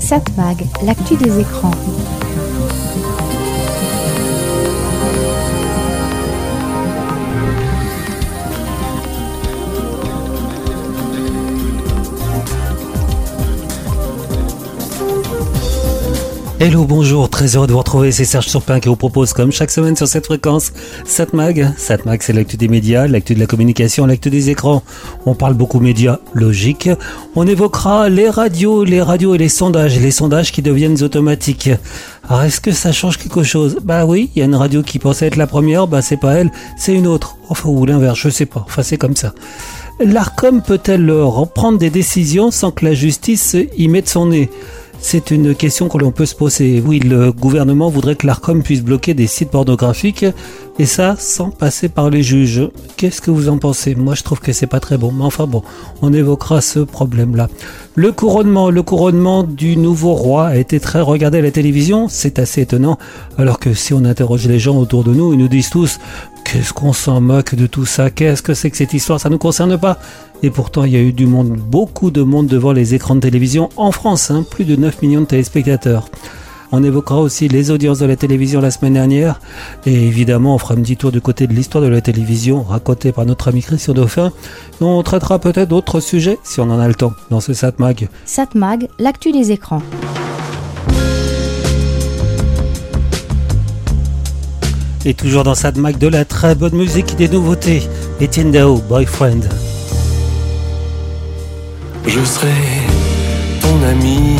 Satmag, l'actu des écrans. Hello, bonjour, très heureux de vous retrouver, c'est Serge Surpin qui vous propose comme chaque semaine sur cette fréquence Satmag. Satmag c'est l'actu des médias, l'actu de la communication, l'actu des écrans. On parle beaucoup médias, logique. On évoquera les radios, les radios et les sondages, les sondages qui deviennent automatiques. Alors est-ce que ça change quelque chose? Bah oui, il y a une radio qui pensait être la première, bah c'est pas elle, c'est une autre. Enfin ou l'inverse, je sais pas, enfin c'est comme ça. L'ARCOM peut-elle reprendre des décisions sans que la justice y mette son nez? C'est une question que l'on peut se poser. Oui, le gouvernement voudrait que l'ARCOM puisse bloquer des sites pornographiques et ça sans passer par les juges. Qu'est-ce que vous en pensez? Moi, je trouve que c'est pas très bon. Mais enfin bon, on évoquera ce problème-là. Le couronnement, le couronnement du nouveau roi a été très regardé à la télévision. C'est assez étonnant. Alors que si on interroge les gens autour de nous, ils nous disent tous Qu'est-ce qu'on s'en moque de tout ça? Qu'est-ce que c'est que cette histoire? Ça ne nous concerne pas. Et pourtant, il y a eu du monde, beaucoup de monde devant les écrans de télévision en France, hein, plus de 9 millions de téléspectateurs. On évoquera aussi les audiences de la télévision la semaine dernière. Et évidemment, on fera un petit tour du côté de l'histoire de la télévision racontée par notre ami Christian Dauphin. On traitera peut-être d'autres sujets si on en a le temps dans ce SatMag. SatMag, l'actu des écrans. Et toujours dans SatMag de la très bonne musique des nouveautés. Etienne Dao, Boyfriend. Je serai ton ami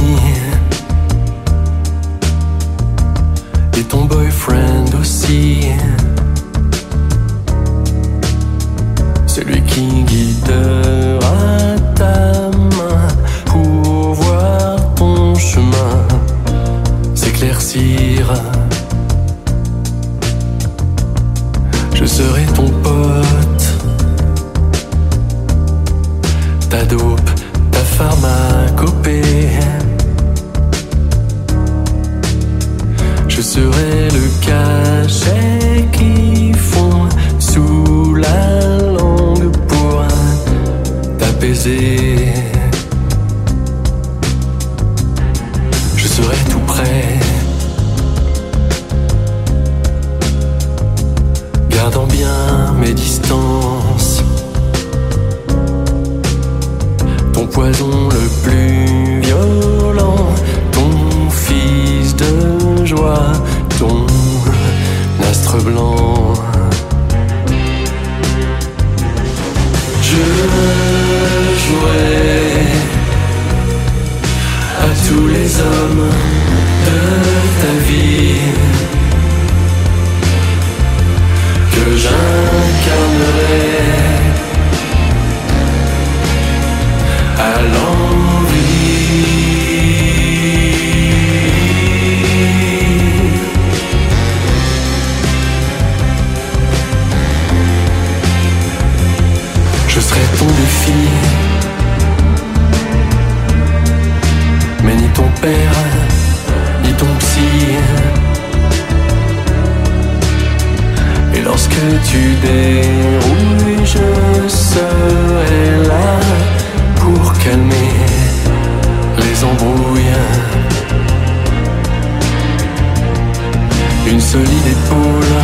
tu dérouilles, je serai là pour calmer les embrouilles. Une solide épaule.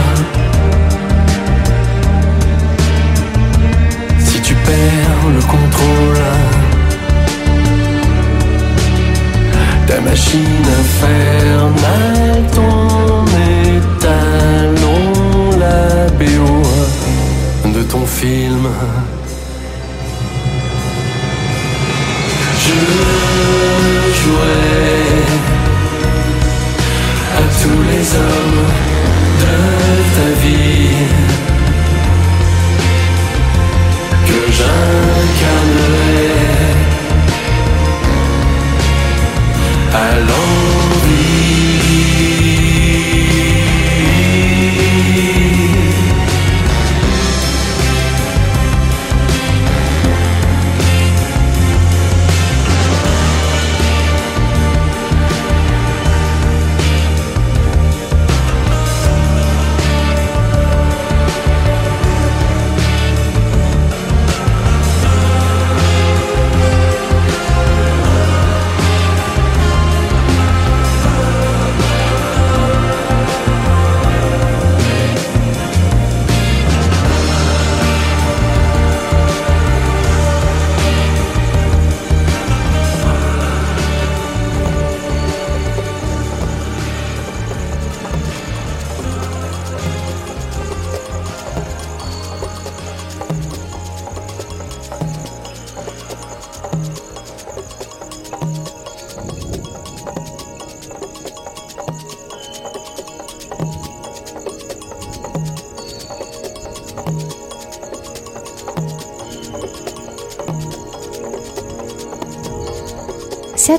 Si tu perds le contrôle, ta machine infernale,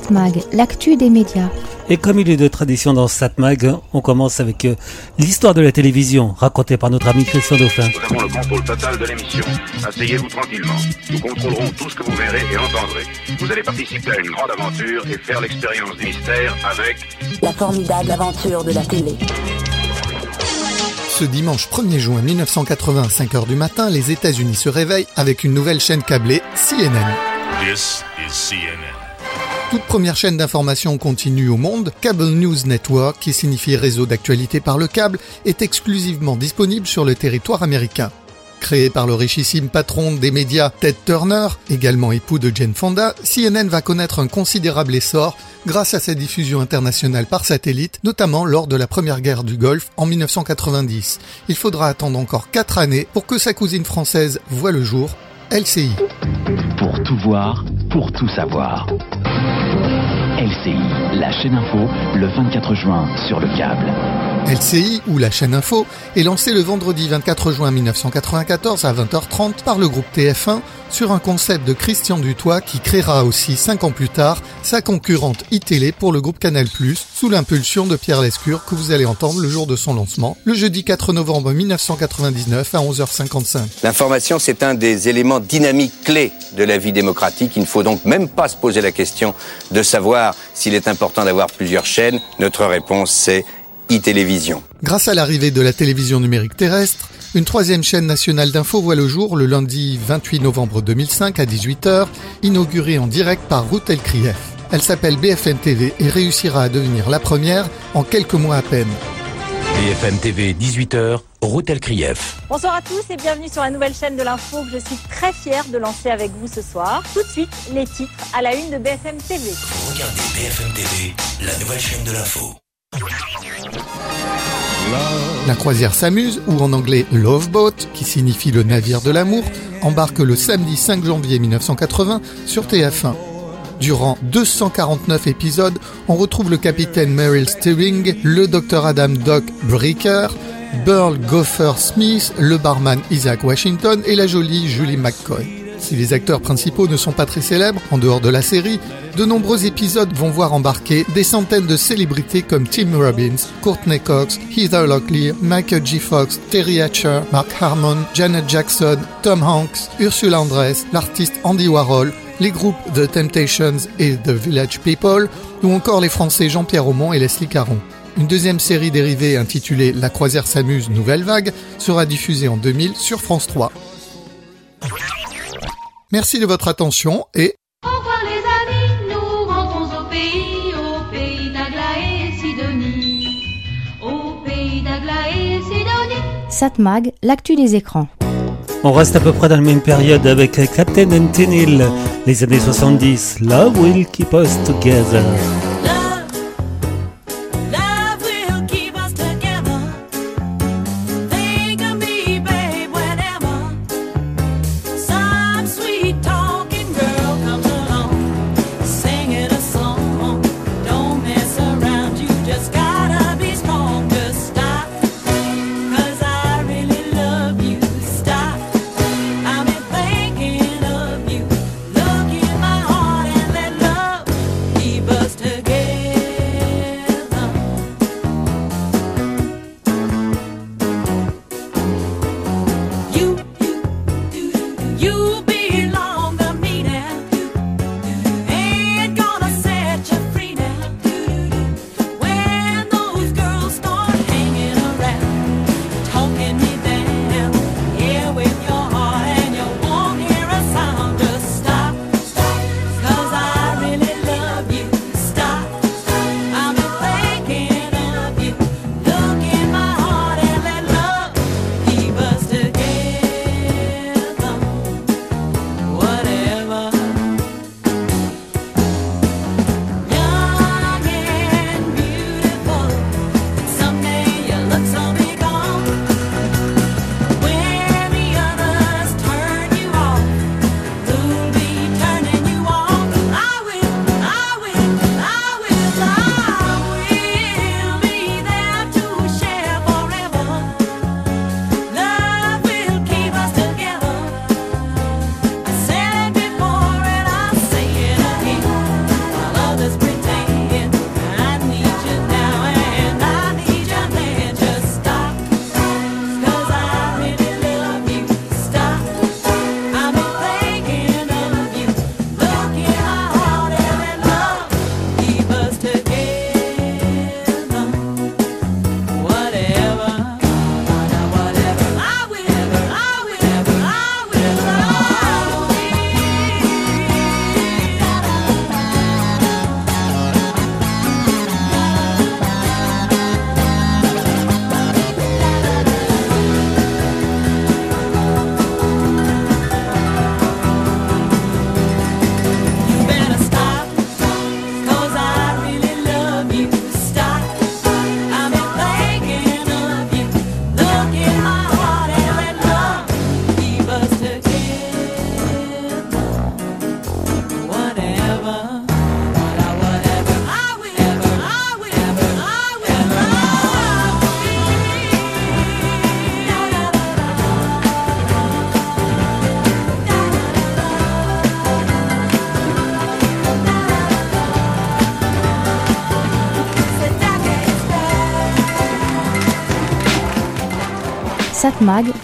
Mag, l'actu des médias. Et comme il est de tradition dans Satmag, on commence avec euh, l'histoire de la télévision, racontée par notre ami Christian Dauphin. Nous avons le contrôle total de l'émission. Asseyez-vous tranquillement. Nous contrôlerons tout ce que vous verrez et entendrez. Vous allez participer à une grande aventure et faire l'expérience du mystère avec... La formidable aventure de la télé. Ce dimanche 1er juin 1980 à 5h du matin, les États-Unis se réveillent avec une nouvelle chaîne câblée, CNN. This is CNN toute première chaîne d'information continue au monde, Cable News Network, qui signifie réseau d'actualité par le câble, est exclusivement disponible sur le territoire américain. Créé par le richissime patron des médias Ted Turner, également époux de Jane Fonda, CNN va connaître un considérable essor grâce à sa diffusion internationale par satellite, notamment lors de la première guerre du Golfe en 1990. Il faudra attendre encore 4 années pour que sa cousine française voie le jour, LCI. Pour tout voir, pour tout savoir. LCI, la chaîne info, le 24 juin sur le câble. LCI, ou la chaîne info, est lancée le vendredi 24 juin 1994 à 20h30 par le groupe TF1 sur un concept de Christian Dutoit qui créera aussi 5 ans plus tard sa concurrente iTélé pour le groupe Canal+, sous l'impulsion de Pierre Lescure que vous allez entendre le jour de son lancement, le jeudi 4 novembre 1999 à 11h55. L'information, c'est un des éléments dynamiques clés de la vie démocratique. Il ne faut donc même pas se poser la question de savoir s'il est important d'avoir plusieurs chaînes. Notre réponse, c'est e-télévision. Grâce à l'arrivée de la télévision numérique terrestre, une troisième chaîne nationale d'info voit le jour le lundi 28 novembre 2005 à 18h, inaugurée en direct par Ruth Elkrief. Elle s'appelle BFM TV et réussira à devenir la première en quelques mois à peine. BFM TV, 18h, Ruth Elkrief. Bonsoir à tous et bienvenue sur la nouvelle chaîne de l'info que je suis très fière de lancer avec vous ce soir. Tout de suite, les titres à la une de BFM TV. regardez BFM TV, la nouvelle chaîne de l'info. La croisière s'amuse, ou en anglais Love Boat, qui signifie le navire de l'amour, embarque le samedi 5 janvier 1980 sur TF1. Durant 249 épisodes, on retrouve le capitaine Meryl Steering, le docteur Adam Doc Breaker, Burl Gopher Smith, le barman Isaac Washington et la jolie Julie McCoy. Si les acteurs principaux ne sont pas très célèbres, en dehors de la série, de nombreux épisodes vont voir embarquer des centaines de célébrités comme Tim Robbins, Courtney Cox, Heather Locklear, Michael G. Fox, Terry Hatcher, Mark Harmon, Janet Jackson, Tom Hanks, Ursula Andress, l'artiste Andy Warhol, les groupes The Temptations et The Village People, ou encore les Français Jean-Pierre Aumont et Leslie Caron. Une deuxième série dérivée intitulée La croisière s'amuse Nouvelle Vague sera diffusée en 2000 sur France 3. Merci de votre attention et... Au revoir les amis, nous rentrons au pays, au pays d'Agla et Sidonie. Au pays d'Agla et Sidonie. Satmag, l'actu des écrans. On reste à peu près dans la même période avec Captain Antenil, les années 70. Love will keep us together. us together.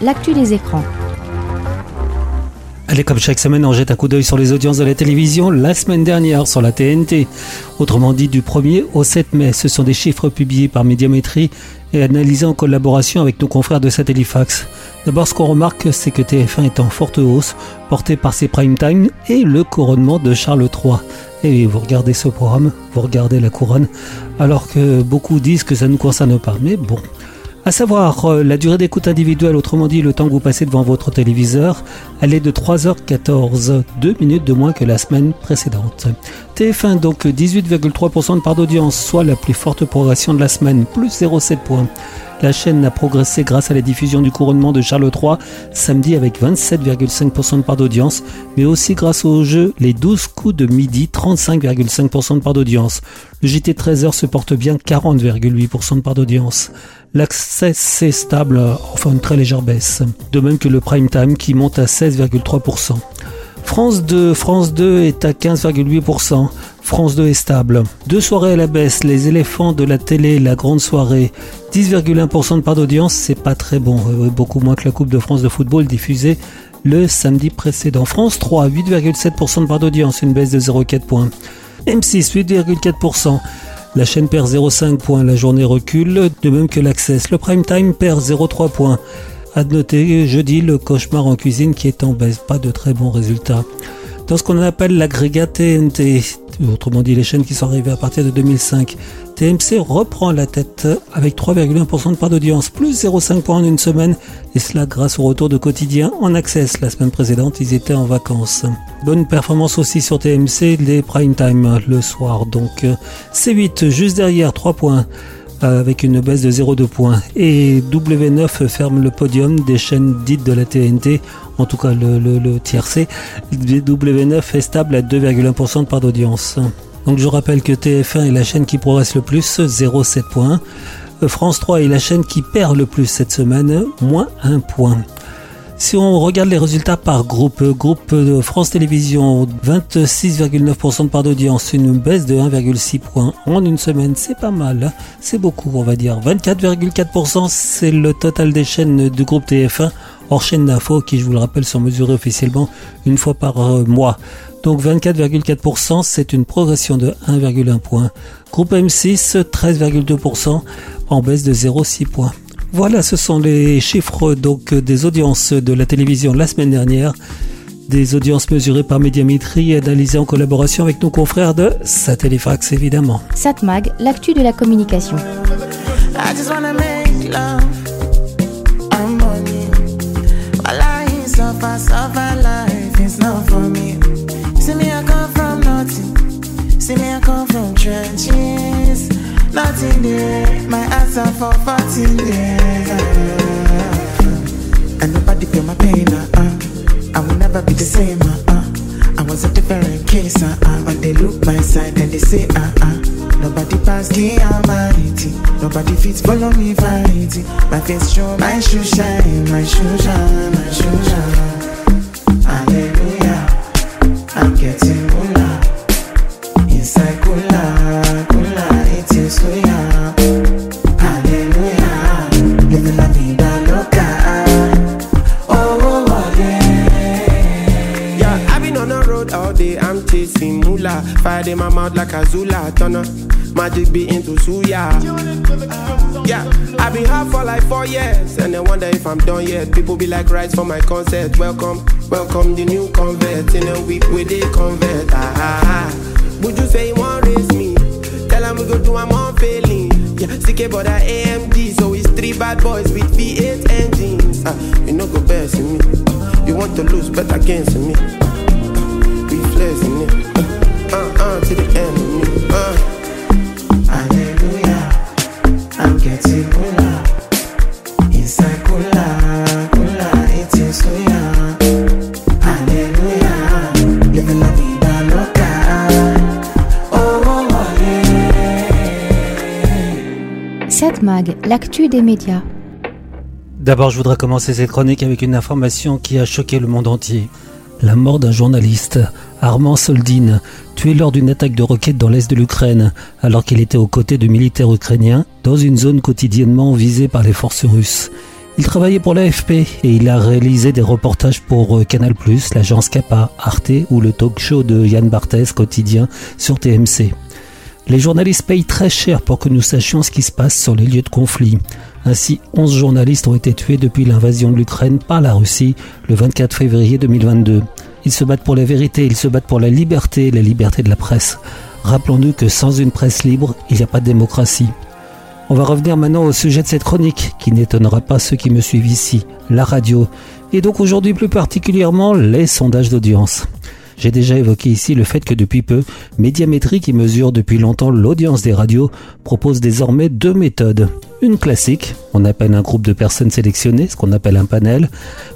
L'actu des écrans. Allez, comme chaque semaine, on jette un coup d'œil sur les audiences de la télévision la semaine dernière sur la TNT. Autrement dit, du 1er au 7 mai, ce sont des chiffres publiés par Médiamétrie et analysés en collaboration avec nos confrères de Satellifax. D'abord, ce qu'on remarque, c'est que TF1 est en forte hausse, porté par ses prime time et le couronnement de Charles III. Et vous regardez ce programme, vous regardez la couronne, alors que beaucoup disent que ça ne nous concerne pas. Mais bon, à savoir, euh, la durée d'écoute individuelle, autrement dit le temps que vous passez devant votre téléviseur, elle est de 3h14, 2 minutes de moins que la semaine précédente. TF1 donc 18,3% de part d'audience, soit la plus forte progression de la semaine, plus 0,7 points. La chaîne a progressé grâce à la diffusion du couronnement de Charles III samedi avec 27,5% de part d'audience, mais aussi grâce au jeu Les 12 coups de midi, 35,5% de part d'audience. Le JT 13h se porte bien 40,8% de part d'audience. L'accès c'est stable, enfin une très légère baisse. De même que le prime time qui monte à 16,3%. France 2, France 2 est à 15,8%. France 2 est stable. Deux soirées à la baisse, les éléphants de la télé, la grande soirée. 10,1% de part d'audience, c'est pas très bon. Euh, beaucoup moins que la Coupe de France de football diffusée le samedi précédent. France 3, 8,7% de part d'audience, une baisse de 0,4 points. M6, 8,4%. La chaîne perd 0,5 points, la journée recule, de même que l'Access. Le prime time perd 0,3 points. À noter jeudi le cauchemar en cuisine qui est en baisse, pas de très bons résultats. Dans ce qu'on appelle l'agrégat TNT, autrement dit les chaînes qui sont arrivées à partir de 2005, TMC reprend la tête avec 3,1% de part d'audience, plus 0,5 points en une semaine, et cela grâce au retour de quotidien en access. La semaine précédente, ils étaient en vacances. Bonne performance aussi sur TMC, les prime time le soir. Donc C8 juste derrière, 3 points avec une baisse de 0,2 points. Et W9 ferme le podium des chaînes dites de la TNT, en tout cas le, le, tiercé. W9 est stable à 2,1% de part d'audience. Donc je rappelle que TF1 est la chaîne qui progresse le plus, 0,7 points. France 3 est la chaîne qui perd le plus cette semaine, moins 1 point. Si on regarde les résultats par groupe, groupe de France Télévisions, 26,9% de part d'audience, une baisse de 1,6 points en une semaine, c'est pas mal, hein. c'est beaucoup on va dire. 24,4% c'est le total des chaînes du groupe TF1, hors chaîne d'info qui je vous le rappelle sont mesurées officiellement une fois par euh, mois. Donc 24,4% c'est une progression de 1,1 point. Groupe M6 13,2% en baisse de 0,6 points. Voilà, ce sont les chiffres donc des audiences de la télévision la semaine dernière. Des audiences mesurées par Médiamétrie et analysées en collaboration avec nos confrères de Satellifax évidemment. Satmag, l'actu de la communication. Nothing there, my answer for 14 days. Uh, and nobody feel my pain, uh, uh. I will never be the same, uh, uh. I was a different case, uh, uh. But they look my side and they say, uh, uh. Nobody pass the almighty. Nobody fits follow me vanity. My face show, my shoe shine, my shoe shine, my shoe shine. Hallelujah, I'm getting moolah. Inside cooler, Fire in my mouth like a Zula turner. Magic be into suya. Yeah, I've been hard for like four years, and I wonder if I'm done yet. People be like, rise for my concert. Welcome, welcome the new convert. In a week with they convert. Ah, ah, ah. Would you say you want raise me? Tell them we go do I'm on failing. Yeah, CK but I AMD, so it's three bad boys with V8 engines. Ah, you know go best in me. You want to lose, bet against me. L'actu des médias. D'abord, je voudrais commencer cette chronique avec une information qui a choqué le monde entier. La mort d'un journaliste, Armand Soldin, tué lors d'une attaque de roquettes dans l'est de l'Ukraine, alors qu'il était aux côtés de militaires ukrainiens dans une zone quotidiennement visée par les forces russes. Il travaillait pour l'AFP et il a réalisé des reportages pour euh, Canal+, l'agence Kappa, Arte ou le talk show de Yann Barthès quotidien sur TMC. Les journalistes payent très cher pour que nous sachions ce qui se passe sur les lieux de conflit. Ainsi, 11 journalistes ont été tués depuis l'invasion de l'Ukraine par la Russie le 24 février 2022. Ils se battent pour la vérité, ils se battent pour la liberté, la liberté de la presse. Rappelons-nous que sans une presse libre, il n'y a pas de démocratie. On va revenir maintenant au sujet de cette chronique, qui n'étonnera pas ceux qui me suivent ici, la radio, et donc aujourd'hui plus particulièrement les sondages d'audience. J'ai déjà évoqué ici le fait que depuis peu, Médiamétrie, qui mesure depuis longtemps l'audience des radios, propose désormais deux méthodes. Une classique, on appelle un groupe de personnes sélectionnées, ce qu'on appelle un panel,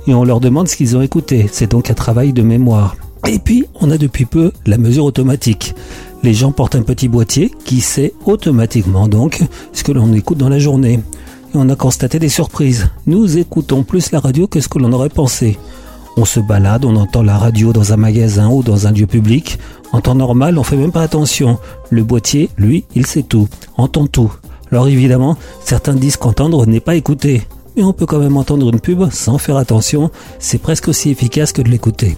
et on leur demande ce qu'ils ont écouté. C'est donc un travail de mémoire. Et puis, on a depuis peu la mesure automatique. Les gens portent un petit boîtier qui sait automatiquement donc ce que l'on écoute dans la journée. Et on a constaté des surprises. Nous écoutons plus la radio que ce que l'on aurait pensé. On se balade, on entend la radio dans un magasin ou dans un lieu public. En temps normal, on fait même pas attention. Le boîtier, lui, il sait tout, entend tout. Alors évidemment, certains disent qu'entendre n'est pas écouter. Mais on peut quand même entendre une pub sans faire attention, c'est presque aussi efficace que de l'écouter.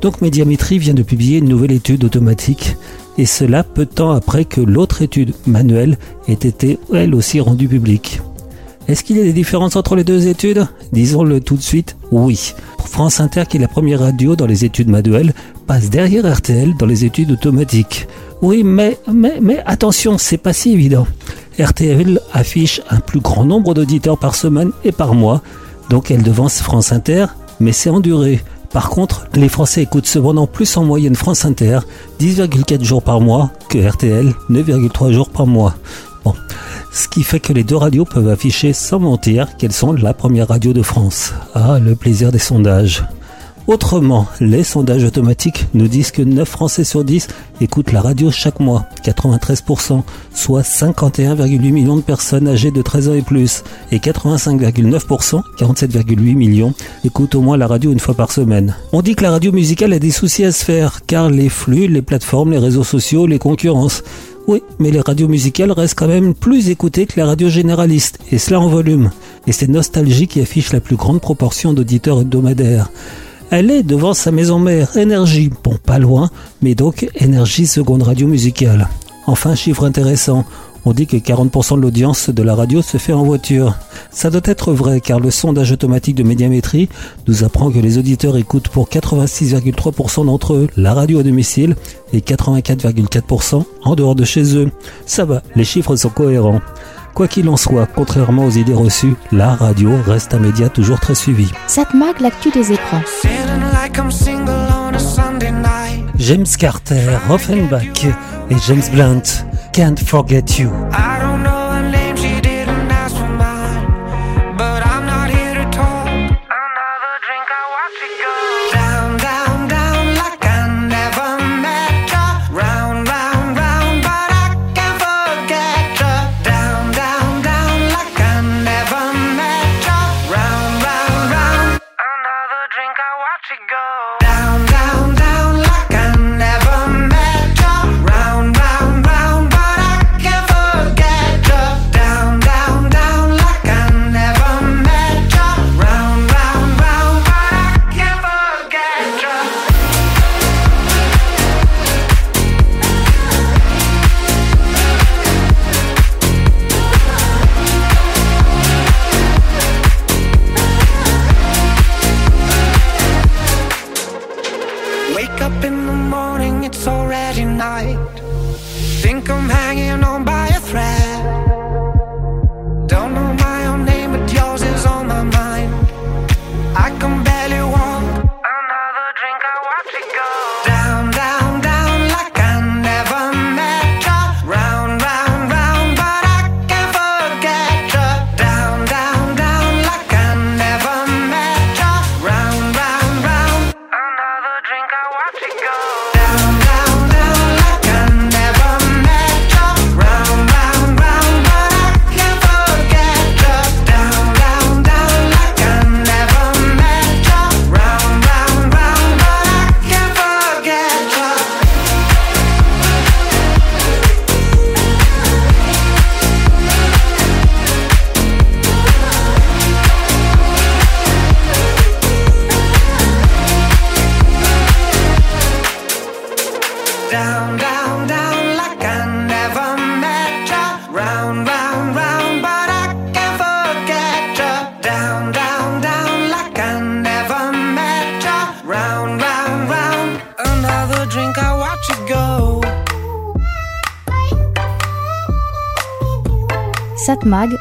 Donc Médiamétrie vient de publier une nouvelle étude automatique, et cela peu de temps après que l'autre étude manuelle ait été elle aussi rendue publique. Est-ce qu'il y a des différences entre les deux études? Disons-le tout de suite, oui. France Inter, qui est la première radio dans les études manuelles, passe derrière RTL dans les études automatiques. Oui, mais, mais, mais attention, c'est pas si évident. RTL affiche un plus grand nombre d'auditeurs par semaine et par mois, donc elle devance France Inter, mais c'est en durée. Par contre, les Français écoutent cependant plus en moyenne France Inter, 10,4 jours par mois, que RTL, 9,3 jours par mois. Ce qui fait que les deux radios peuvent afficher sans mentir qu'elles sont la première radio de France. Ah, le plaisir des sondages. Autrement, les sondages automatiques nous disent que 9 Français sur 10 écoutent la radio chaque mois, 93%, soit 51,8 millions de personnes âgées de 13 ans et plus, et 85,9%, 47,8 millions, écoutent au moins la radio une fois par semaine. On dit que la radio musicale a des soucis à se faire, car les flux, les plateformes, les réseaux sociaux, les concurrences. Oui, mais les radios musicales restent quand même plus écoutées que les radios généralistes, et cela en volume. Et c'est Nostalgie qui affiche la plus grande proportion d'auditeurs hebdomadaires. Elle est devant sa maison mère, Énergie. Bon, pas loin, mais donc Énergie seconde radio musicale. Enfin, chiffre intéressant. On dit que 40% de l'audience de la radio se fait en voiture. Ça doit être vrai car le sondage automatique de médiamétrie nous apprend que les auditeurs écoutent pour 86,3% d'entre eux la radio à domicile et 84,4% en dehors de chez eux. Ça va, les chiffres sont cohérents. Quoi qu'il en soit, contrairement aux idées reçues, la radio reste un média toujours très suivi. Satmag, l'actu des écrans. James Carter, Offenbach et James Blunt, Can't Forget You.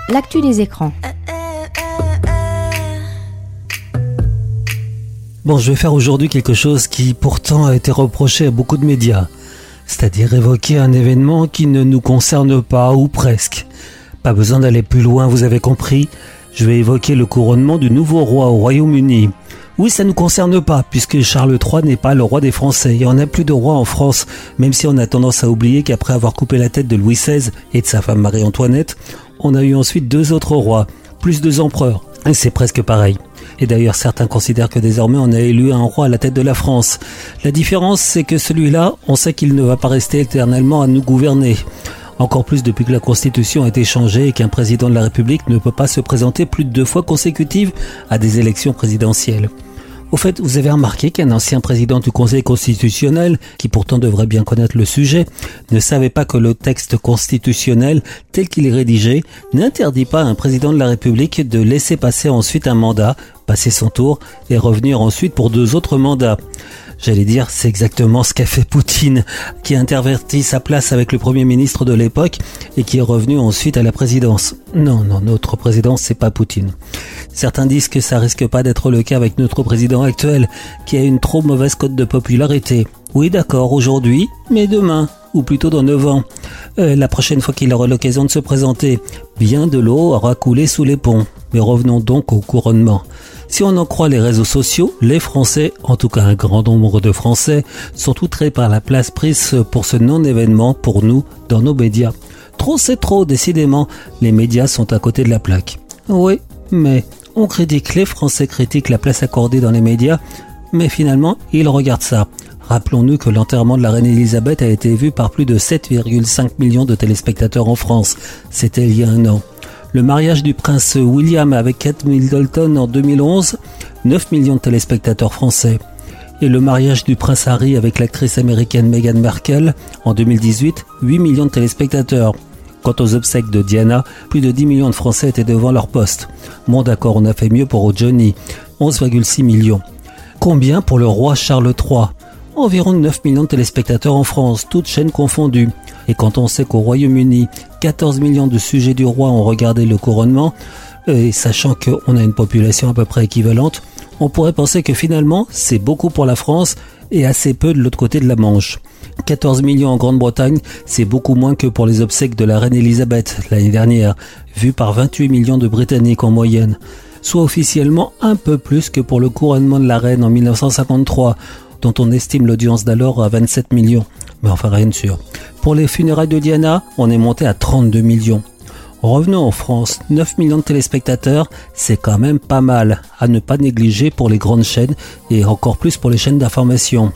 L'actu des écrans. Bon, je vais faire aujourd'hui quelque chose qui pourtant a été reproché à beaucoup de médias, c'est-à-dire évoquer un événement qui ne nous concerne pas ou presque. Pas besoin d'aller plus loin, vous avez compris. Je vais évoquer le couronnement du nouveau roi au Royaume-Uni. Oui, ça ne nous concerne pas, puisque Charles III n'est pas le roi des Français. Il n'y en a plus de roi en France, même si on a tendance à oublier qu'après avoir coupé la tête de Louis XVI et de sa femme Marie-Antoinette, on a eu ensuite deux autres rois, plus deux empereurs. Et c'est presque pareil. Et d'ailleurs, certains considèrent que désormais on a élu un roi à la tête de la France. La différence, c'est que celui-là, on sait qu'il ne va pas rester éternellement à nous gouverner. Encore plus depuis que la Constitution a été changée et qu'un président de la République ne peut pas se présenter plus de deux fois consécutives à des élections présidentielles. Au fait, vous avez remarqué qu'un ancien président du Conseil constitutionnel, qui pourtant devrait bien connaître le sujet, ne savait pas que le texte constitutionnel, tel qu'il est rédigé, n'interdit pas à un président de la République de laisser passer ensuite un mandat, passer son tour et revenir ensuite pour deux autres mandats. J'allais dire, c'est exactement ce qu'a fait Poutine, qui a interverti sa place avec le Premier ministre de l'époque et qui est revenu ensuite à la présidence. Non, non, notre président, c'est pas Poutine. Certains disent que ça risque pas d'être le cas avec notre président actuel, qui a une trop mauvaise cote de popularité. Oui, d'accord, aujourd'hui, mais demain, ou plutôt dans 9 ans. Euh, la prochaine fois qu'il aura l'occasion de se présenter, bien de l'eau aura coulé sous les ponts. Mais revenons donc au couronnement. Si on en croit les réseaux sociaux, les Français, en tout cas un grand nombre de Français, sont outrés par la place prise pour ce non-événement pour nous dans nos médias. Trop c'est trop, décidément, les médias sont à côté de la plaque. Oui, mais on critique, les Français critiquent la place accordée dans les médias, mais finalement, ils regardent ça. Rappelons-nous que l'enterrement de la reine Elisabeth a été vu par plus de 7,5 millions de téléspectateurs en France. C'était il y a un an. Le mariage du prince William avec Kate Middleton en 2011, 9 millions de téléspectateurs français. Et le mariage du prince Harry avec l'actrice américaine Meghan Markle en 2018, 8 millions de téléspectateurs. Quant aux obsèques de Diana, plus de 10 millions de Français étaient devant leur poste. Bon d'accord, on a fait mieux pour Johnny, 11,6 millions. Combien pour le roi Charles III Environ 9 millions de téléspectateurs en France, toutes chaînes confondues. Et quand on sait qu'au Royaume-Uni, 14 millions de sujets du roi ont regardé le couronnement, et sachant qu'on a une population à peu près équivalente, on pourrait penser que finalement c'est beaucoup pour la France et assez peu de l'autre côté de la Manche. 14 millions en Grande-Bretagne, c'est beaucoup moins que pour les obsèques de la reine Elisabeth l'année dernière, vu par 28 millions de Britanniques en moyenne, soit officiellement un peu plus que pour le couronnement de la reine en 1953, dont on estime l'audience d'alors à 27 millions. Mais enfin rien de sûr. Pour les funérailles de Diana, on est monté à 32 millions. Revenons en France, 9 millions de téléspectateurs, c'est quand même pas mal, à ne pas négliger pour les grandes chaînes et encore plus pour les chaînes d'information.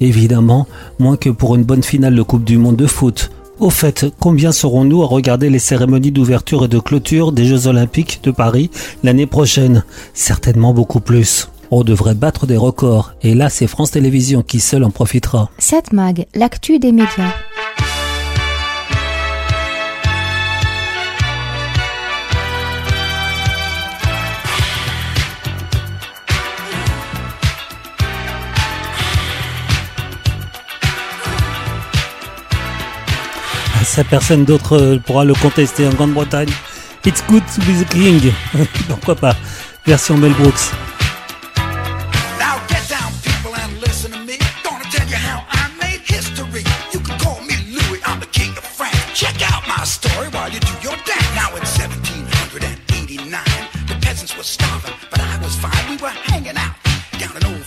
Évidemment, moins que pour une bonne finale de Coupe du Monde de foot. Au fait, combien serons-nous à regarder les cérémonies d'ouverture et de clôture des Jeux Olympiques de Paris l'année prochaine? Certainement beaucoup plus. On devrait battre des records, et là c'est France Télévisions qui seul en profitera. Satmag, l'actu des médias. Ça, personne d'autre pourra le contester en Grande-Bretagne. It's good to be the king. Pourquoi pas? Version Mel Brooks.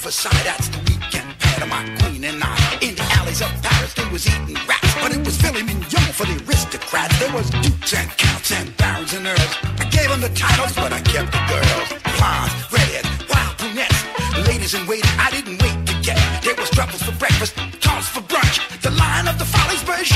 Overside. That's the weekend pad of my queen and I. In the alleys of Paris, they was eating rats, but it was filet mignon for the aristocrats. There was dukes and counts and barons and earls. I gave them the titles, but I kept the girls. Blondes, redheads, wild brunettes, ladies in waiting. I didn't wait to get. There was truffles for breakfast, tarts for brunch. The line of the follies burns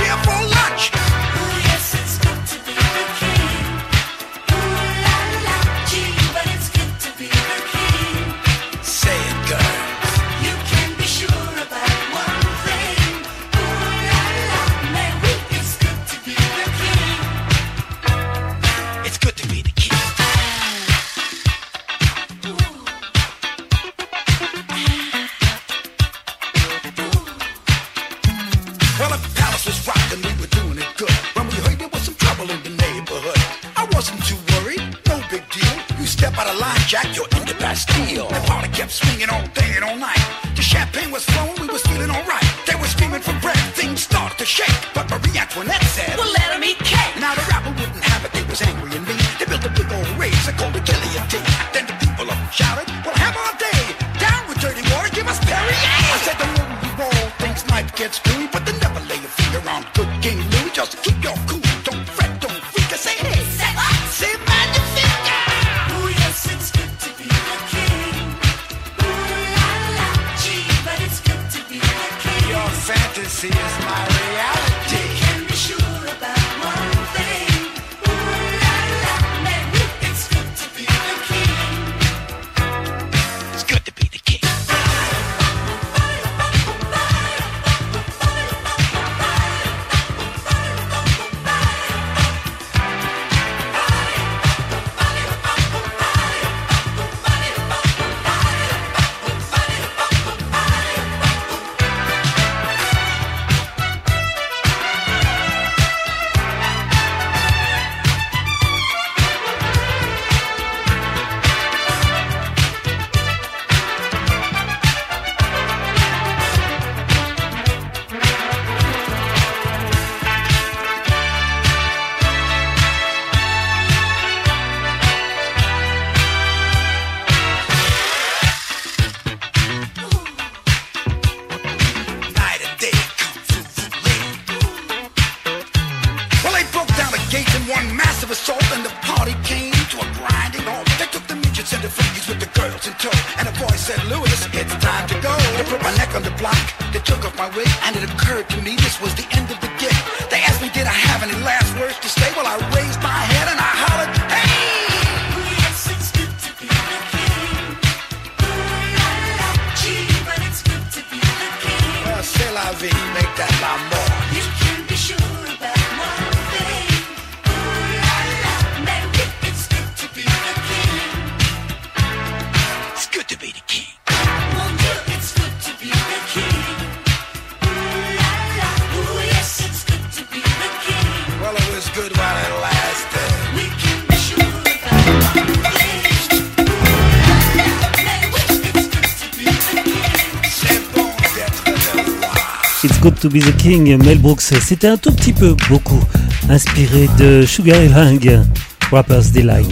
to Be the King, Mel Brooks. C'était un tout petit peu, beaucoup, inspiré de Sugar Hill Gang, Rapper's Delight.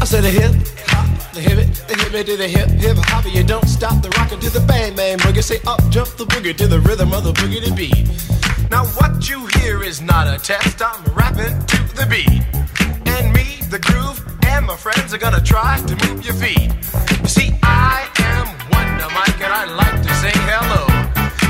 I said the hip hop, the hip the hip to the hip hip hop. You don't stop the rockin' to the bang bang boogie. Say up jump the boogie to the rhythm of the boogie to beat. Now what you hear is not a test. I'm rapping to the beat, and me, the groove, and my friends are gonna try to move your feet. You see, I am Wonder Mike, and I like to sing hello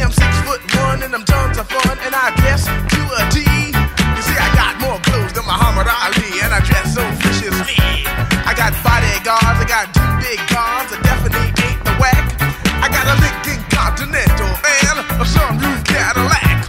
I'm six foot one, and I'm tons of fun, and I guess to a T. You see, I got more clothes than Muhammad Ali, and I dress so viciously. I got bodyguards, I got two big cars, I definitely ain't the whack. I got a Lincoln Continental and a sunroof Cadillac.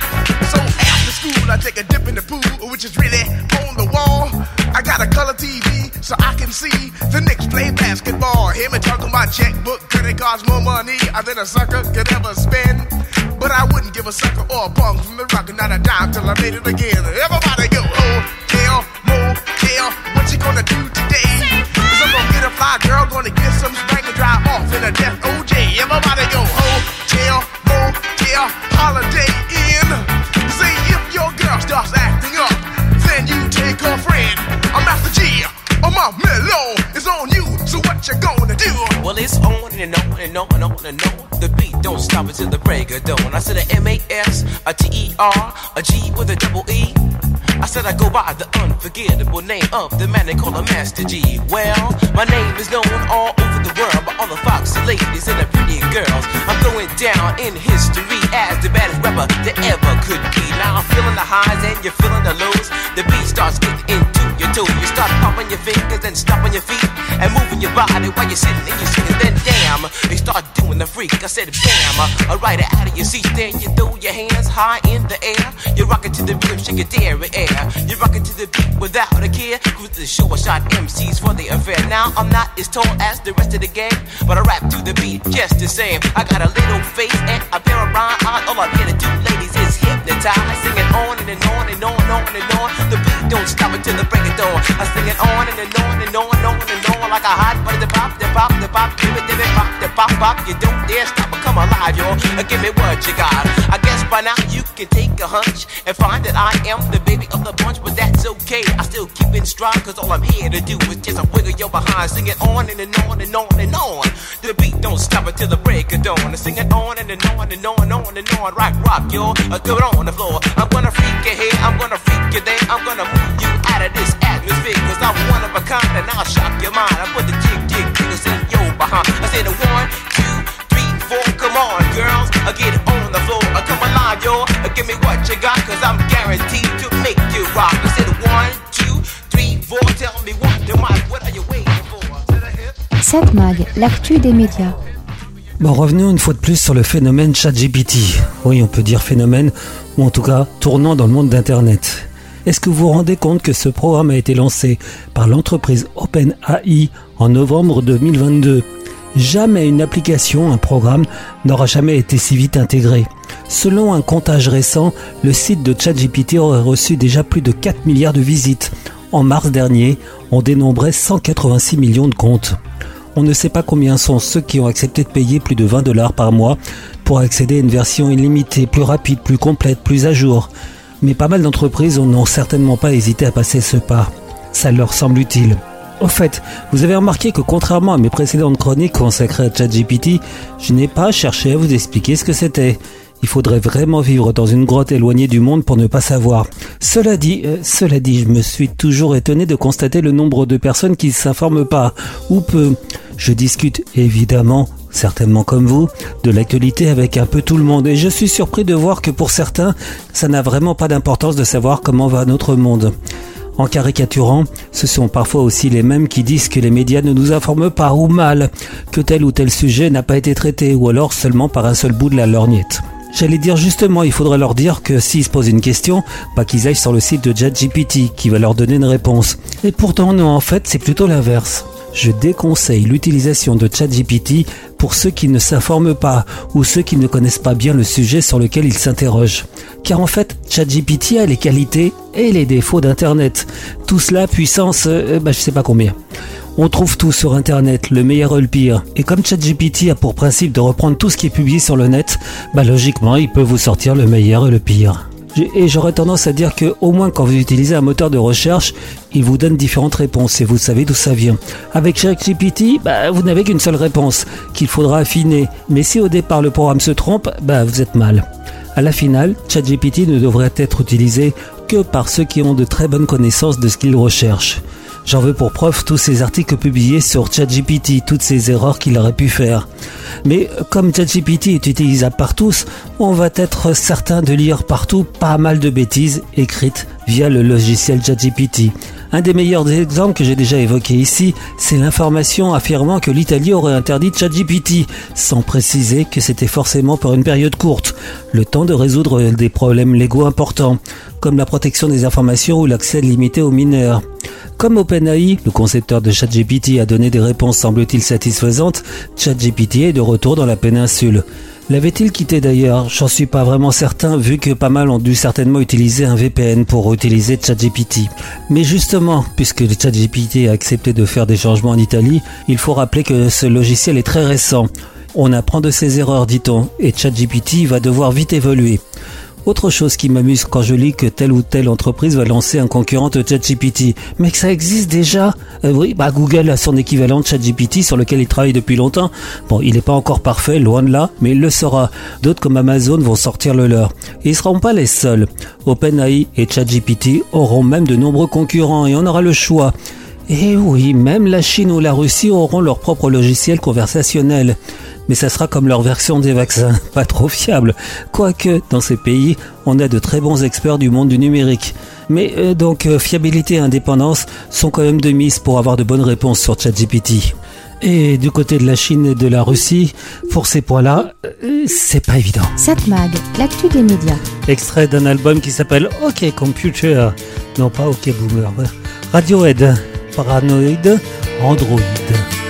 So after school, I take a dip in the pool, which is really on the wall. I got a color TV so I can see the Knicks play basketball. Hear me talking my checkbook, credit cards, more money than a sucker could ever spend. But I wouldn't give a sucker or a bum from the rock, not a dime till I made it again. Everybody go, oh, hotel, motel, what you gonna do today? Cause I'm gonna get a fly girl, gonna get some spank and drive off in a death OJ. Everybody go, oh, hotel, motel, holiday in. Say if your girl starts acting up, then you take her friend. I'm Master G, on my mellow is on you. So what you gonna do? Well, it's on and on and on and on and on. The beat don't stop until the break of dawn. I said a M A S, a T E R, a G with a double E. I said I go by the unforgettable name of the man they call a Master G. Well, my name is known all over the world by all the foxy ladies and the pretty girls. I'm going down in history as the baddest rapper that ever could be. Now I'm feeling the highs and you're feeling the lows. The beat starts getting into your. You start pumping your fingers and stomping your feet and moving your body while you're sitting and you're sitting. Then damn, you start doing the freak. I said bam, right out of your seat. Then you throw your hands high in the air. You're rocking to the rhythm, shake your dairy air. You're rocking to the beat without a care. Cruise the show, I shot MCs for the affair. Now I'm not as tall as the rest of the gang, but I rap to the beat just the same. I got a little face and a pair of rhyme eyes. All I'm here to do, ladies, is hypnotize. Singing on and, on and on and on and on. The beat don't stop until the break of dawn. I sing it on and, on and on and on and on like a hot butter. The pop, the pop, the pop, give it, give it, pop, the pop, pop. You don't dare stop or come alive, y'all. Uh, Give me what you got. I guess by now you can take a hunch and find that I am the baby of the bunch, but that's okay. I still keep in stride, cause all I'm here to do is just a wiggle your behind. Sing it on and, on and on and on. The beat don't stop until the break of dawn. I sing it on and, on and on and on and on. Rock, rock, yo. Uh, go on the floor. I'm gonna freak you here, I'm gonna freak you there. I'm gonna move you out of this atmosphere, cause I'm one of a kind and I'll shock your mind. I put the jig, jig, jiggles in your behind. I said a one, two, three, four. Come on, girls. I get on the floor. I come alive, yo. Uh, Give me what you got, cause I'm guaranteed to make you rock. I said one, two, three, four. Tell me what, the mic, what are you waiting for? 7 Mag, l'actu des médias. Bon, revenons une fois de plus sur le phénomène ChatGPT. Oui, on peut dire phénomène, ou en tout cas tournant dans le monde d'Internet. Est-ce que vous vous rendez compte que ce programme a été lancé par l'entreprise OpenAI en novembre 2022 Jamais une application, un programme, n'aura jamais été si vite intégré. Selon un comptage récent, le site de ChatGPT aurait reçu déjà plus de 4 milliards de visites. En mars dernier, on dénombrait 186 millions de comptes. On ne sait pas combien sont ceux qui ont accepté de payer plus de 20 dollars par mois pour accéder à une version illimitée, plus rapide, plus complète, plus à jour. Mais pas mal d'entreprises n'ont certainement pas hésité à passer ce pas. Ça leur semble utile. Au fait, vous avez remarqué que contrairement à mes précédentes chroniques consacrées à ChatGPT, je n'ai pas cherché à vous expliquer ce que c'était. Il faudrait vraiment vivre dans une grotte éloignée du monde pour ne pas savoir. Cela dit, euh, cela dit, je me suis toujours étonné de constater le nombre de personnes qui ne s'informent pas, ou peu. Je discute évidemment, certainement comme vous, de l'actualité avec un peu tout le monde, et je suis surpris de voir que pour certains, ça n'a vraiment pas d'importance de savoir comment va notre monde. En caricaturant, ce sont parfois aussi les mêmes qui disent que les médias ne nous informent pas ou mal, que tel ou tel sujet n'a pas été traité, ou alors seulement par un seul bout de la lorgnette. J'allais dire justement, il faudrait leur dire que s'ils se posent une question, pas qu'ils aillent sur le site de JetGPT qui va leur donner une réponse. Et pourtant, non, en fait, c'est plutôt l'inverse. Je déconseille l'utilisation de ChatGPT pour ceux qui ne s'informent pas ou ceux qui ne connaissent pas bien le sujet sur lequel ils s'interrogent. Car en fait, ChatGPT a les qualités et les défauts d'Internet. Tout cela puissance, euh, bah, je sais pas combien. On trouve tout sur Internet, le meilleur et le pire. Et comme ChatGPT a pour principe de reprendre tout ce qui est publié sur le net, bah logiquement, il peut vous sortir le meilleur et le pire. Et j'aurais tendance à dire que, au moins quand vous utilisez un moteur de recherche, il vous donne différentes réponses et vous savez d'où ça vient. Avec ChatGPT, bah, vous n'avez qu'une seule réponse, qu'il faudra affiner. Mais si au départ le programme se trompe, bah, vous êtes mal. À la finale, ChatGPT ne devrait être utilisé que par ceux qui ont de très bonnes connaissances de ce qu'ils recherchent. J'en veux pour preuve tous ces articles publiés sur ChatGPT, toutes ces erreurs qu'il aurait pu faire. Mais comme ChatGPT est utilisable par tous, on va être certain de lire partout pas mal de bêtises écrites via le logiciel ChatGPT. Un des meilleurs exemples que j'ai déjà évoqué ici, c'est l'information affirmant que l'Italie aurait interdit ChatGPT, sans préciser que c'était forcément pour une période courte, le temps de résoudre des problèmes légaux importants, comme la protection des informations ou l'accès limité aux mineurs. Comme OpenAI, le concepteur de ChatGPT, a donné des réponses semble-t-il satisfaisantes, ChatGPT est de retour dans la péninsule. L'avait-il quitté d'ailleurs? J'en suis pas vraiment certain vu que pas mal ont dû certainement utiliser un VPN pour utiliser ChatGPT. Mais justement, puisque ChatGPT a accepté de faire des changements en Italie, il faut rappeler que ce logiciel est très récent. On apprend de ses erreurs, dit-on, et ChatGPT va devoir vite évoluer. Autre chose qui m'amuse quand je lis que telle ou telle entreprise va lancer un concurrent de ChatGPT, mais que ça existe déjà. Euh, oui, bah Google a son équivalent de ChatGPT sur lequel il travaille depuis longtemps. Bon, il n'est pas encore parfait, loin de là, mais il le sera. D'autres comme Amazon vont sortir le leur. Ils seront pas les seuls. OpenAI et ChatGPT auront même de nombreux concurrents et on aura le choix. Et oui, même la Chine ou la Russie auront leur propre logiciel conversationnel. Mais ça sera comme leur version des vaccins, pas trop fiable. Quoique, dans ces pays, on a de très bons experts du monde du numérique. Mais euh, donc, euh, fiabilité et indépendance sont quand même de mise pour avoir de bonnes réponses sur ChatGPT. Et du côté de la Chine et de la Russie, pour ces points-là, euh, c'est pas évident. Satmag, l'actu des médias. Extrait d'un album qui s'appelle OK Computer. Non, pas OK Boomer. Radiohead, Paranoid, Android.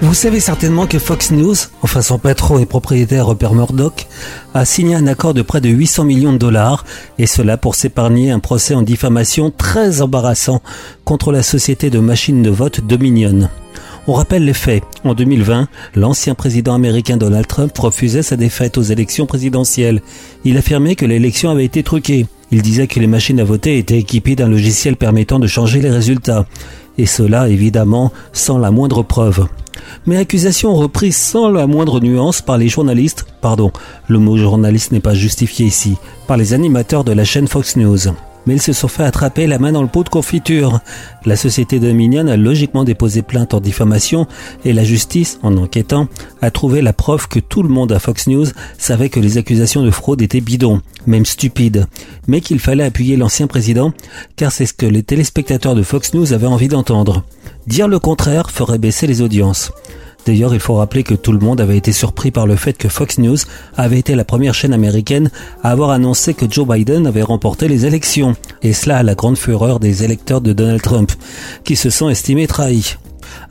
Vous savez certainement que Fox News, enfin son patron et propriétaire Rupert Murdoch, a signé un accord de près de 800 millions de dollars, et cela pour s'épargner un procès en diffamation très embarrassant contre la société de machines de vote Dominion. On rappelle les faits. En 2020, l'ancien président américain Donald Trump refusait sa défaite aux élections présidentielles. Il affirmait que l'élection avait été truquée. Il disait que les machines à voter étaient équipées d'un logiciel permettant de changer les résultats. Et cela, évidemment, sans la moindre preuve mais accusations reprises sans la moindre nuance par les journalistes, pardon, le mot journaliste n'est pas justifié ici, par les animateurs de la chaîne Fox News. Mais ils se sont fait attraper la main dans le pot de confiture. La société Dominion a logiquement déposé plainte en diffamation et la justice, en enquêtant, a trouvé la preuve que tout le monde à Fox News savait que les accusations de fraude étaient bidons, même stupides, mais qu'il fallait appuyer l'ancien président car c'est ce que les téléspectateurs de Fox News avaient envie d'entendre. Dire le contraire ferait baisser les audiences. D'ailleurs, il faut rappeler que tout le monde avait été surpris par le fait que Fox News avait été la première chaîne américaine à avoir annoncé que Joe Biden avait remporté les élections, et cela à la grande fureur des électeurs de Donald Trump, qui se sont estimés trahis.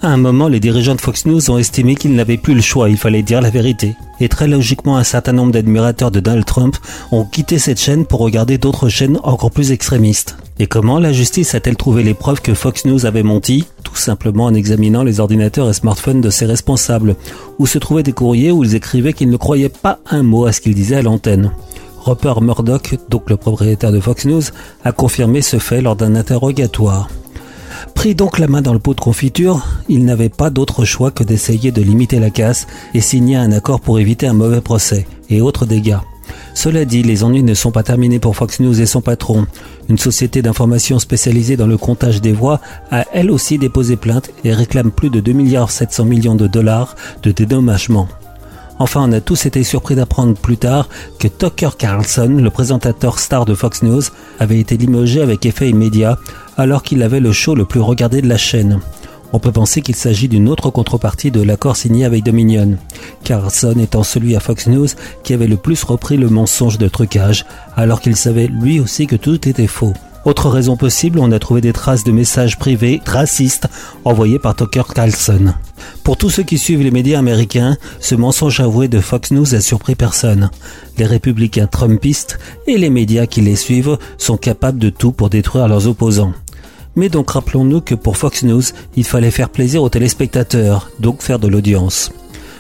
À un moment, les dirigeants de Fox News ont estimé qu'ils n'avaient plus le choix, il fallait dire la vérité. Et très logiquement, un certain nombre d'admirateurs de Donald Trump ont quitté cette chaîne pour regarder d'autres chaînes encore plus extrémistes. Et comment la justice a-t-elle trouvé les preuves que Fox News avait menti? Simplement en examinant les ordinateurs et smartphones de ses responsables, où se trouvaient des courriers où ils écrivaient qu'ils ne croyaient pas un mot à ce qu'ils disaient à l'antenne. Rupert Murdoch, donc le propriétaire de Fox News, a confirmé ce fait lors d'un interrogatoire. Pris donc la main dans le pot de confiture, il n'avait pas d'autre choix que d'essayer de limiter la casse et signer un accord pour éviter un mauvais procès et autres dégâts. Cela dit, les ennuis ne sont pas terminés pour Fox News et son patron. Une société d'information spécialisée dans le comptage des voix a elle aussi déposé plainte et réclame plus de 2 milliards 700 millions de dollars de dédommagement. Enfin, on a tous été surpris d'apprendre plus tard que Tucker Carlson, le présentateur star de Fox News, avait été limogé avec effet immédiat alors qu'il avait le show le plus regardé de la chaîne. On peut penser qu'il s'agit d'une autre contrepartie de l'accord signé avec Dominion. Carlson étant celui à Fox News qui avait le plus repris le mensonge de trucage, alors qu'il savait lui aussi que tout était faux. Autre raison possible, on a trouvé des traces de messages privés racistes envoyés par Tucker Carlson. Pour tous ceux qui suivent les médias américains, ce mensonge avoué de Fox News a surpris personne. Les républicains trumpistes et les médias qui les suivent sont capables de tout pour détruire leurs opposants. Mais donc rappelons-nous que pour Fox News, il fallait faire plaisir aux téléspectateurs, donc faire de l'audience.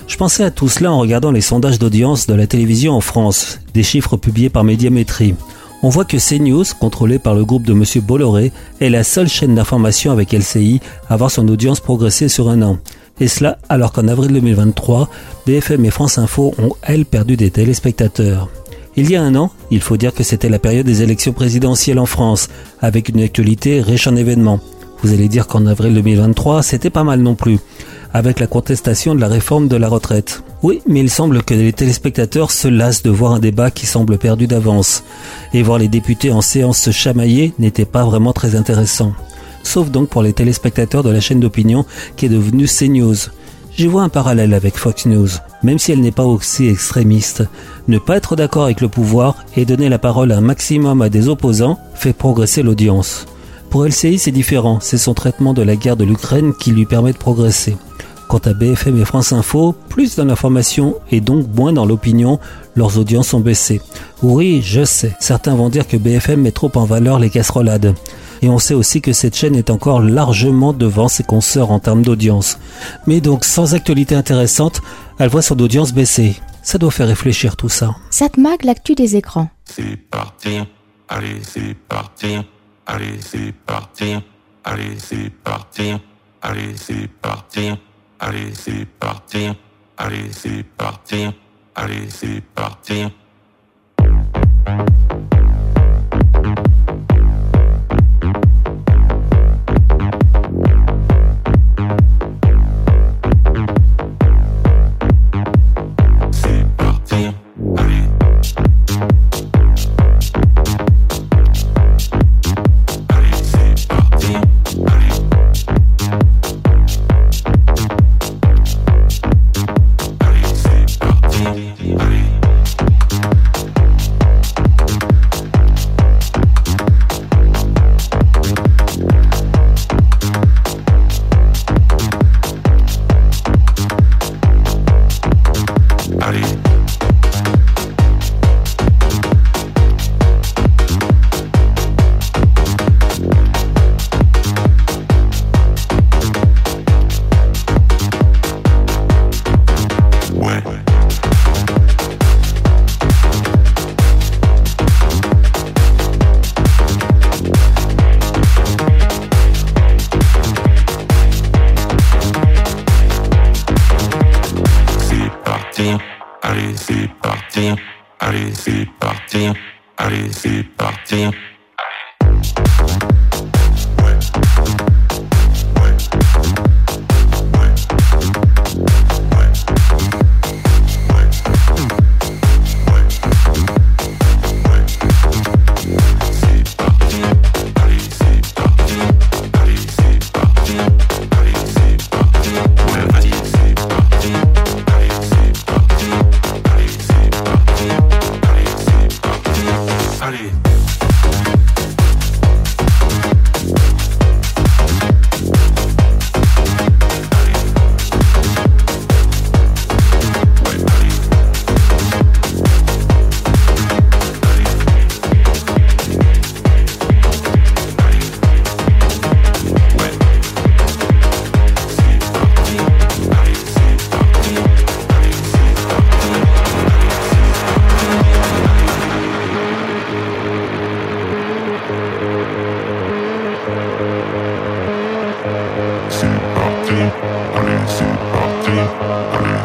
Je pensais à tout cela en regardant les sondages d'audience de la télévision en France, des chiffres publiés par Médiamétrie. On voit que CNews, contrôlé par le groupe de M. Bolloré, est la seule chaîne d'information avec LCI à voir son audience progresser sur un an. Et cela alors qu'en avril 2023, BFM et France Info ont, elles, perdu des téléspectateurs. Il y a un an, il faut dire que c'était la période des élections présidentielles en France, avec une actualité riche en événements. Vous allez dire qu'en avril 2023, c'était pas mal non plus, avec la contestation de la réforme de la retraite. Oui, mais il semble que les téléspectateurs se lassent de voir un débat qui semble perdu d'avance, et voir les députés en séance se chamailler n'était pas vraiment très intéressant. Sauf donc pour les téléspectateurs de la chaîne d'opinion qui est devenue CNews. J'y vois un parallèle avec Fox News, même si elle n'est pas aussi extrémiste. Ne pas être d'accord avec le pouvoir et donner la parole un maximum à des opposants fait progresser l'audience. Pour LCI, c'est différent, c'est son traitement de la guerre de l'Ukraine qui lui permet de progresser. Quant à BFM et France Info, plus dans l'information et donc moins dans l'opinion, leurs audiences ont baissé. Oui, je sais, certains vont dire que BFM met trop en valeur les casserolades. Et on sait aussi que cette chaîne est encore largement devant ses consoeurs en termes d'audience. Mais donc, sans actualité intéressante, elle voit son audience baisser. Ça doit faire réfléchir tout ça. Satmag, l'actu des écrans. C'est parti, allez c'est parti, allez c'est parti, allez c'est parti, allez c'est parti, allez c'est parti, allez c'est parti, allez c'est parti. C'est parti, allez c'est parti, allez c'est parti,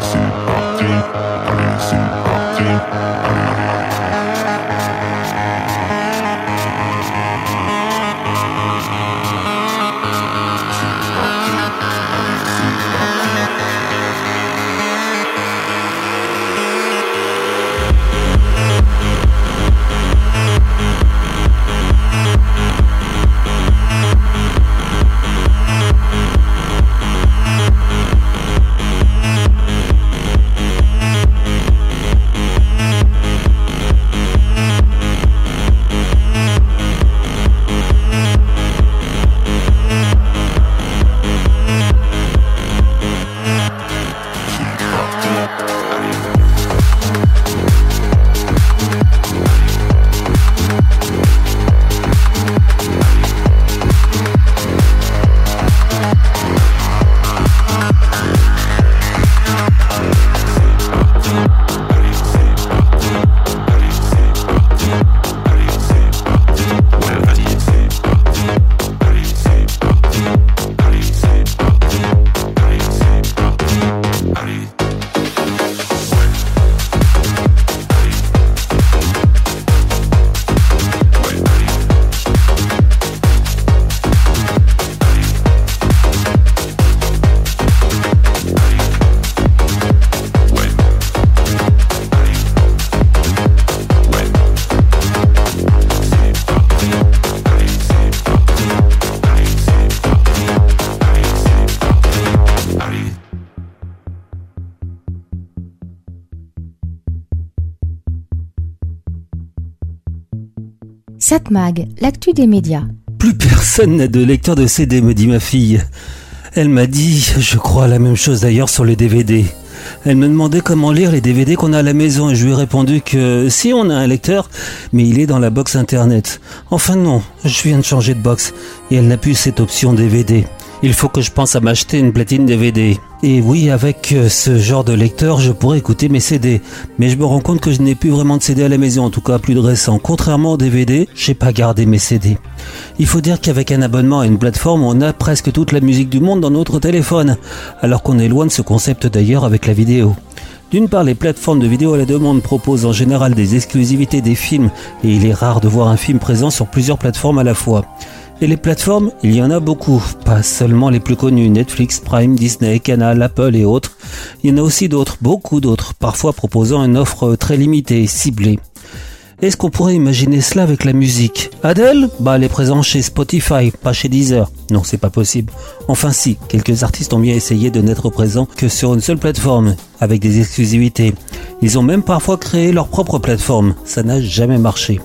Satmag, l'actu des médias. Plus personne n'a de lecteur de CD, me dit ma fille. Elle m'a dit, je crois la même chose d'ailleurs sur les DVD. Elle me demandait comment lire les DVD qu'on a à la maison et je lui ai répondu que si on a un lecteur, mais il est dans la box internet. Enfin non, je viens de changer de box et elle n'a plus cette option DVD. Il faut que je pense à m'acheter une platine DVD. Et oui, avec euh, ce genre de lecteur, je pourrais écouter mes CD. Mais je me rends compte que je n'ai plus vraiment de CD à la maison, en tout cas plus de récent. Contrairement au DVD, j'ai pas gardé mes CD. Il faut dire qu'avec un abonnement à une plateforme, on a presque toute la musique du monde dans notre téléphone. Alors qu'on est loin de ce concept d'ailleurs avec la vidéo. D'une part, les plateformes de vidéo à la demande proposent en général des exclusivités des films et il est rare de voir un film présent sur plusieurs plateformes à la fois. Et les plateformes, il y en a beaucoup, pas seulement les plus connues, Netflix, Prime, Disney, Canal, Apple et autres. Il y en a aussi d'autres, beaucoup d'autres, parfois proposant une offre très limitée, ciblée. Est-ce qu'on pourrait imaginer cela avec la musique? Adele? Bah elle est présente chez Spotify, pas chez Deezer. Non, c'est pas possible. Enfin si, quelques artistes ont bien essayé de n'être présents que sur une seule plateforme, avec des exclusivités. Ils ont même parfois créé leur propre plateforme. Ça n'a jamais marché.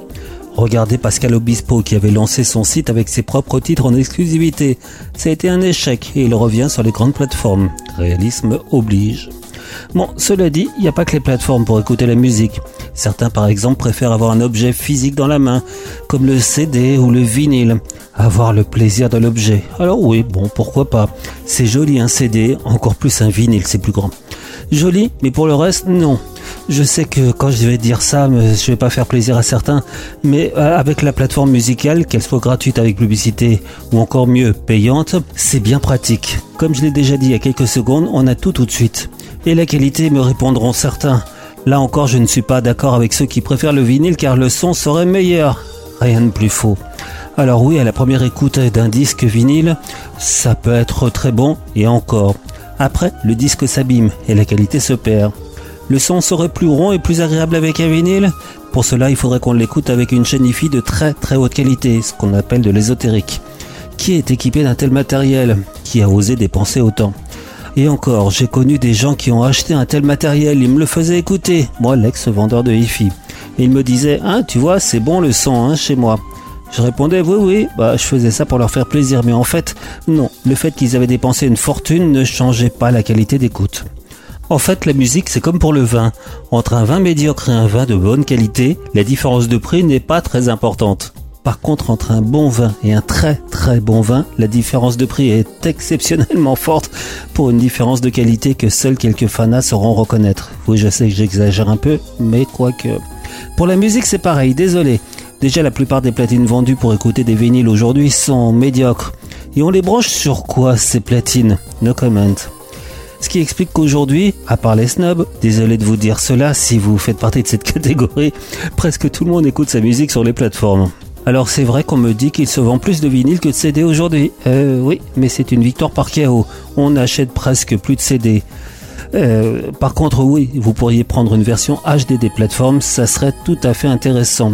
Regardez Pascal Obispo qui avait lancé son site avec ses propres titres en exclusivité. Ça a été un échec et il revient sur les grandes plateformes. Réalisme oblige. Bon, cela dit, il n'y a pas que les plateformes pour écouter la musique. Certains par exemple préfèrent avoir un objet physique dans la main, comme le CD ou le vinyle. Avoir le plaisir de l'objet. Alors oui, bon, pourquoi pas. C'est joli un CD, encore plus un vinyle, c'est plus grand. Joli, mais pour le reste, non. Je sais que quand je vais dire ça, je vais pas faire plaisir à certains, mais avec la plateforme musicale, qu'elle soit gratuite avec publicité ou encore mieux payante, c'est bien pratique. Comme je l'ai déjà dit il y a quelques secondes, on a tout tout de suite. Et la qualité, me répondront certains. Là encore, je ne suis pas d'accord avec ceux qui préfèrent le vinyle car le son serait meilleur. Rien de plus faux. Alors oui, à la première écoute d'un disque vinyle, ça peut être très bon et encore. Après, le disque s'abîme et la qualité se perd. Le son serait plus rond et plus agréable avec un vinyle Pour cela, il faudrait qu'on l'écoute avec une chaîne IFI de très très haute qualité, ce qu'on appelle de l'ésotérique. Qui est équipé d'un tel matériel Qui a osé dépenser autant Et encore, j'ai connu des gens qui ont acheté un tel matériel, ils me le faisaient écouter, moi l'ex-vendeur de hi-fi. Ils me disaient, hein, tu vois, c'est bon le son, hein, chez moi. Je répondais oui oui, bah je faisais ça pour leur faire plaisir, mais en fait non, le fait qu'ils avaient dépensé une fortune ne changeait pas la qualité d'écoute. En fait, la musique, c'est comme pour le vin. Entre un vin médiocre et un vin de bonne qualité, la différence de prix n'est pas très importante. Par contre, entre un bon vin et un très très bon vin, la différence de prix est exceptionnellement forte pour une différence de qualité que seuls quelques fanas sauront reconnaître. Oui, je sais que j'exagère un peu, mais quoique. Pour la musique, c'est pareil, désolé. Déjà, la plupart des platines vendues pour écouter des vinyles aujourd'hui sont médiocres. Et on les branche sur quoi ces platines? No comment. Ce qui explique qu'aujourd'hui, à part les snobs, désolé de vous dire cela si vous faites partie de cette catégorie, presque tout le monde écoute sa musique sur les plateformes. Alors c'est vrai qu'on me dit qu'il se vend plus de vinyles que de CD aujourd'hui. Euh, oui, mais c'est une victoire par chaos. On achète presque plus de CD. Euh, par contre, oui, vous pourriez prendre une version HD des plateformes, ça serait tout à fait intéressant.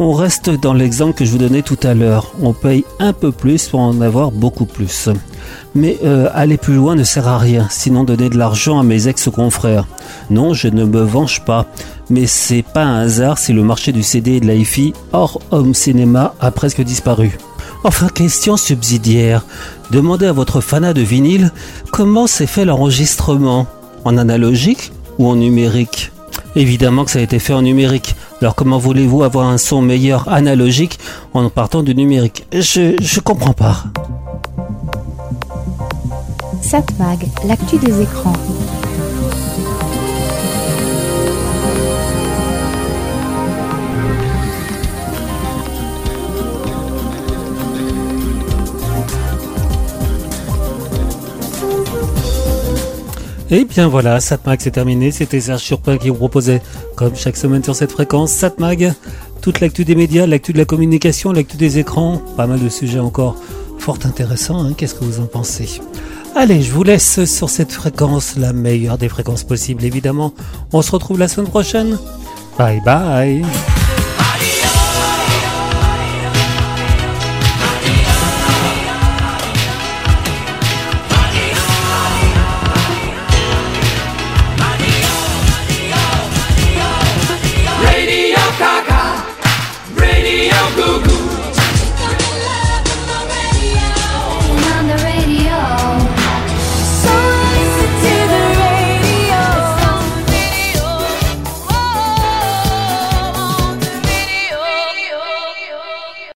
On reste dans l'exemple que je vous donnais tout à l'heure. On paye un peu plus pour en avoir beaucoup plus. Mais euh, aller plus loin ne sert à rien, sinon donner de l'argent à mes ex-confrères. Non, je ne me venge pas, mais c'est pas un hasard si le marché du CD et de l'hi-fi hors home cinéma a presque disparu. Enfin, question subsidiaire. Demandez à votre fanat de vinyle comment s'est fait l'enregistrement. En analogique ou en numérique? Évidemment que ça a été fait en numérique. Alors comment voulez-vous avoir un son meilleur analogique en partant du numérique? Je je comprends pas. Satmag, l'actu des écrans. Et bien voilà, Satmag c'est terminé. C'était Serge Surpin qui vous proposait, comme chaque semaine sur cette fréquence, Satmag, toute l'actu des médias, l'actu de la communication, l'actu des écrans, pas mal de sujets encore fort intéressants. hein. Qu'est-ce que vous en pensez? Allez, je vous laisse sur cette fréquence, la meilleure des fréquences possibles évidemment. On se retrouve la semaine prochaine. Bye bye.